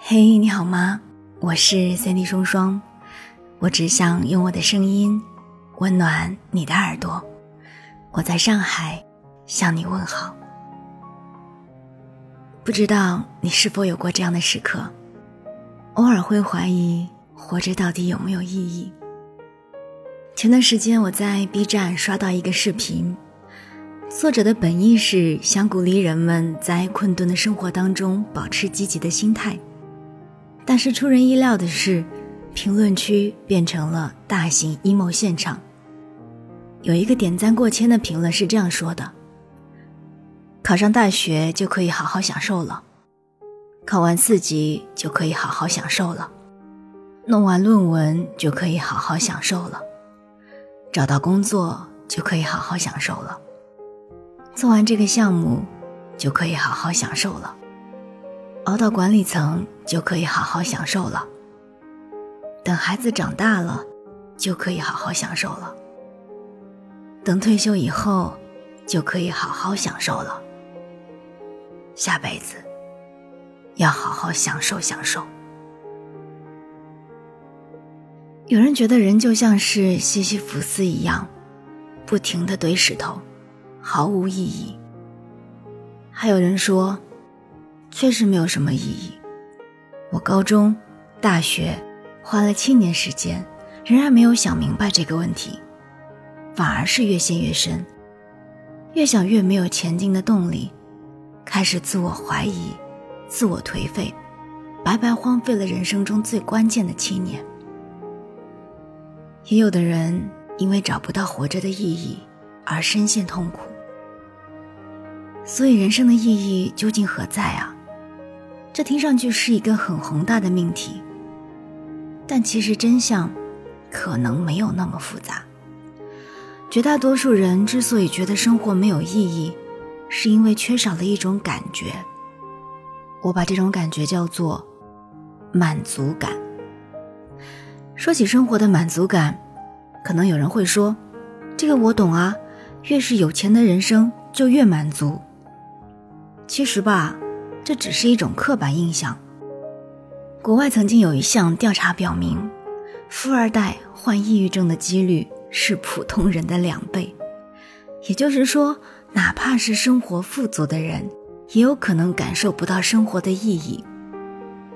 嘿，你好吗？我是三 D 双双，我只想用我的声音温暖你的耳朵。我在上海向你问好。不知道你是否有过这样的时刻，偶尔会怀疑活着到底有没有意义？前段时间我在 B 站刷到一个视频，作者的本意是想鼓励人们在困顿的生活当中保持积极的心态，但是出人意料的是，评论区变成了大型 emo 现场。有一个点赞过千的评论是这样说的。考上大学就可以好好享受了，考完四级就可以好好享受了，弄完论文就可以好好享受了，找到工作就可以好好享受了，做完这个项目就可以好好享受了，熬到管理层就可以好好享受了，等孩子长大了就可以好好享受了，等退休以后就可以好好享受了。下辈子要好好享受享受。有人觉得人就像是西西弗斯一样，不停的堆石头，毫无意义。还有人说，确实没有什么意义。我高中、大学花了七年时间，仍然没有想明白这个问题，反而是越陷越深，越想越没有前进的动力。开始自我怀疑，自我颓废，白白荒废了人生中最关键的七年。也有的人因为找不到活着的意义而深陷痛苦。所以，人生的意义究竟何在啊？这听上去是一个很宏大的命题，但其实真相可能没有那么复杂。绝大多数人之所以觉得生活没有意义，是因为缺少了一种感觉，我把这种感觉叫做满足感。说起生活的满足感，可能有人会说：“这个我懂啊，越是有钱的人生就越满足。”其实吧，这只是一种刻板印象。国外曾经有一项调查表明，富二代患抑郁症的几率是普通人的两倍，也就是说。哪怕是生活富足的人，也有可能感受不到生活的意义。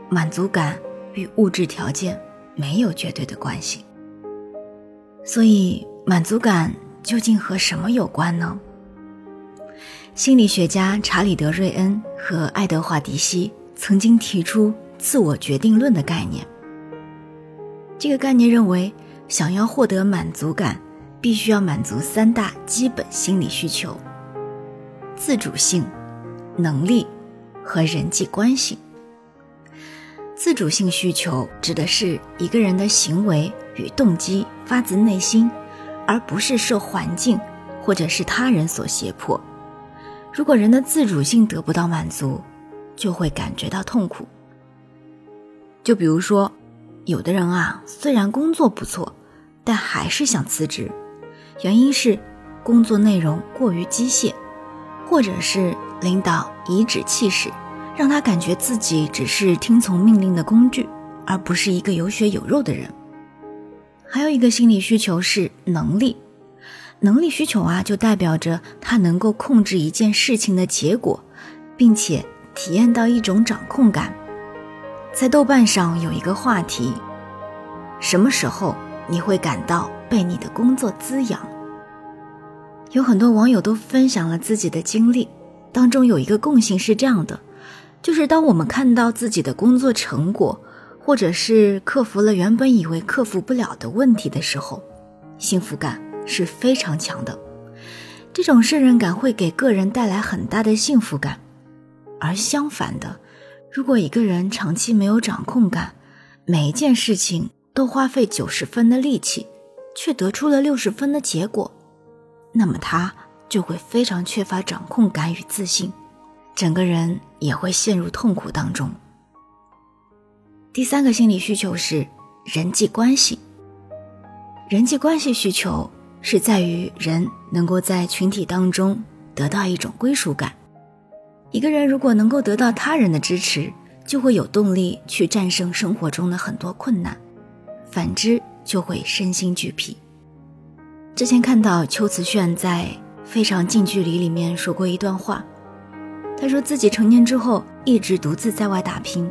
满足感与物质条件没有绝对的关系。所以，满足感究竟和什么有关呢？心理学家查理德·瑞恩和爱德华·迪西曾经提出“自我决定论”的概念。这个概念认为，想要获得满足感，必须要满足三大基本心理需求。自主性、能力和人际关系。自主性需求指的是一个人的行为与动机发自内心，而不是受环境或者是他人所胁迫。如果人的自主性得不到满足，就会感觉到痛苦。就比如说，有的人啊，虽然工作不错，但还是想辞职，原因是工作内容过于机械。或者是领导颐指气使，让他感觉自己只是听从命令的工具，而不是一个有血有肉的人。还有一个心理需求是能力，能力需求啊，就代表着他能够控制一件事情的结果，并且体验到一种掌控感。在豆瓣上有一个话题：什么时候你会感到被你的工作滋养？有很多网友都分享了自己的经历，当中有一个共性是这样的，就是当我们看到自己的工作成果，或者是克服了原本以为克服不了的问题的时候，幸福感是非常强的。这种胜任感会给个人带来很大的幸福感。而相反的，如果一个人长期没有掌控感，每一件事情都花费九十分的力气，却得出了六十分的结果。那么他就会非常缺乏掌控感与自信，整个人也会陷入痛苦当中。第三个心理需求是人际关系。人际关系需求是在于人能够在群体当中得到一种归属感。一个人如果能够得到他人的支持，就会有动力去战胜生活中的很多困难；反之，就会身心俱疲。之前看到邱瓷炫在《非常近距离》里面说过一段话，他说自己成年之后一直独自在外打拼。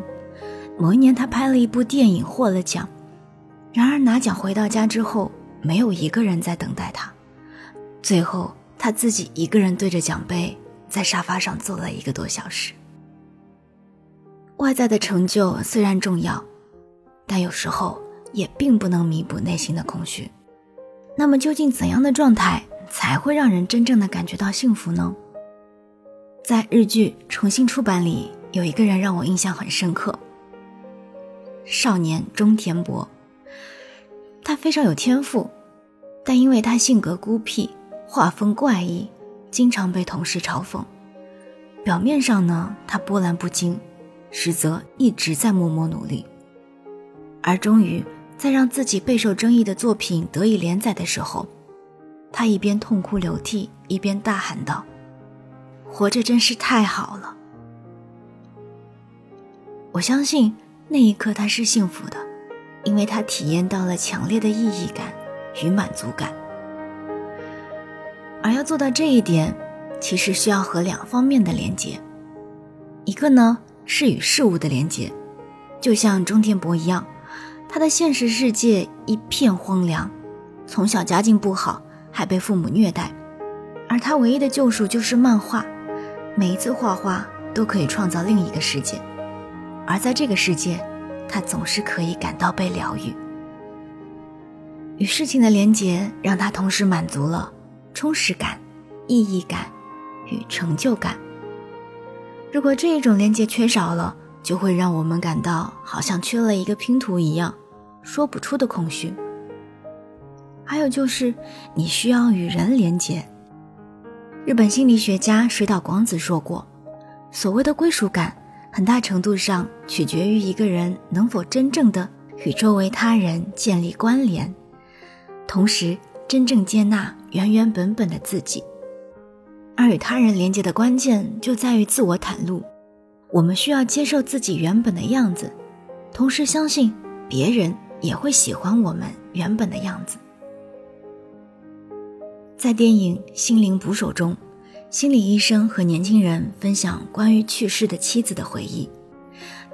某一年，他拍了一部电影获了奖，然而拿奖回到家之后，没有一个人在等待他，最后他自己一个人对着奖杯。在沙发上坐了一个多小时。外在的成就虽然重要，但有时候也并不能弥补内心的空虚。那么，究竟怎样的状态才会让人真正的感觉到幸福呢？在日剧重新出版里，有一个人让我印象很深刻。少年中田博，他非常有天赋，但因为他性格孤僻，画风怪异。经常被同事嘲讽，表面上呢，他波澜不惊，实则一直在默默努力。而终于在让自己备受争议的作品得以连载的时候，他一边痛哭流涕，一边大喊道：“活着真是太好了！”我相信那一刻他是幸福的，因为他体验到了强烈的意义感与满足感。而要做到这一点，其实需要和两方面的连接。一个呢是与事物的连接，就像中田博一样，他的现实世界一片荒凉，从小家境不好，还被父母虐待，而他唯一的救赎就是漫画，每一次画画都可以创造另一个世界，而在这个世界，他总是可以感到被疗愈。与事情的连接，让他同时满足了。充实感、意义感与成就感。如果这一种连接缺少了，就会让我们感到好像缺了一个拼图一样，说不出的空虚。还有就是，你需要与人连接。日本心理学家水岛广子说过，所谓的归属感，很大程度上取决于一个人能否真正的与周围他人建立关联，同时。真正接纳原原本本的自己，而与他人连接的关键就在于自我袒露。我们需要接受自己原本的样子，同时相信别人也会喜欢我们原本的样子。在电影《心灵捕手》中，心理医生和年轻人分享关于去世的妻子的回忆。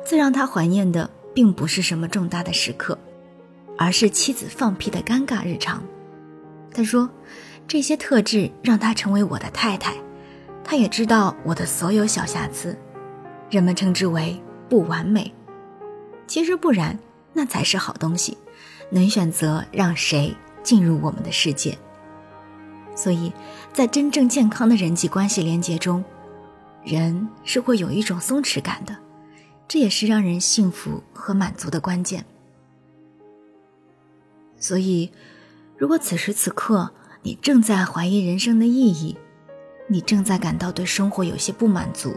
最让他怀念的，并不是什么重大的时刻，而是妻子放屁的尴尬日常。他说：“这些特质让她成为我的太太，她也知道我的所有小瑕疵，人们称之为不完美。其实不然，那才是好东西，能选择让谁进入我们的世界。所以，在真正健康的人际关系连接中，人是会有一种松弛感的，这也是让人幸福和满足的关键。所以。”如果此时此刻你正在怀疑人生的意义，你正在感到对生活有些不满足，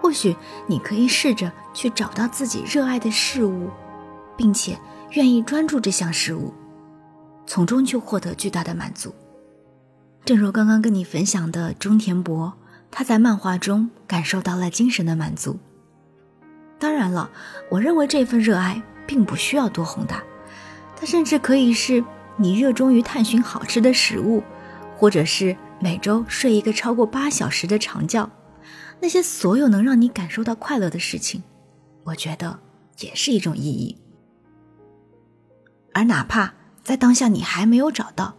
或许你可以试着去找到自己热爱的事物，并且愿意专注这项事物，从中去获得巨大的满足。正如刚刚跟你分享的中田博，他在漫画中感受到了精神的满足。当然了，我认为这份热爱并不需要多宏大，它甚至可以是。你热衷于探寻好吃的食物，或者是每周睡一个超过八小时的长觉，那些所有能让你感受到快乐的事情，我觉得也是一种意义。而哪怕在当下你还没有找到，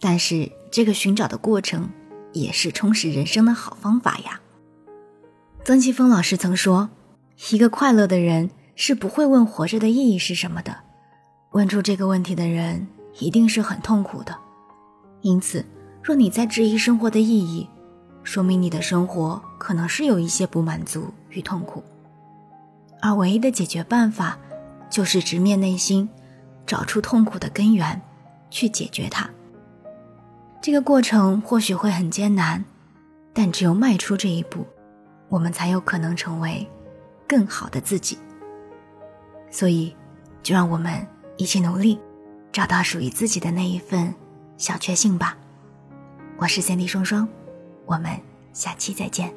但是这个寻找的过程也是充实人生的好方法呀。曾奇峰老师曾说：“一个快乐的人是不会问活着的意义是什么的，问出这个问题的人。”一定是很痛苦的，因此，若你在质疑生活的意义，说明你的生活可能是有一些不满足与痛苦，而唯一的解决办法，就是直面内心，找出痛苦的根源，去解决它。这个过程或许会很艰难，但只有迈出这一步，我们才有可能成为更好的自己。所以，就让我们一起努力。找到属于自己的那一份小确幸吧。我是三弟双双，我们下期再见。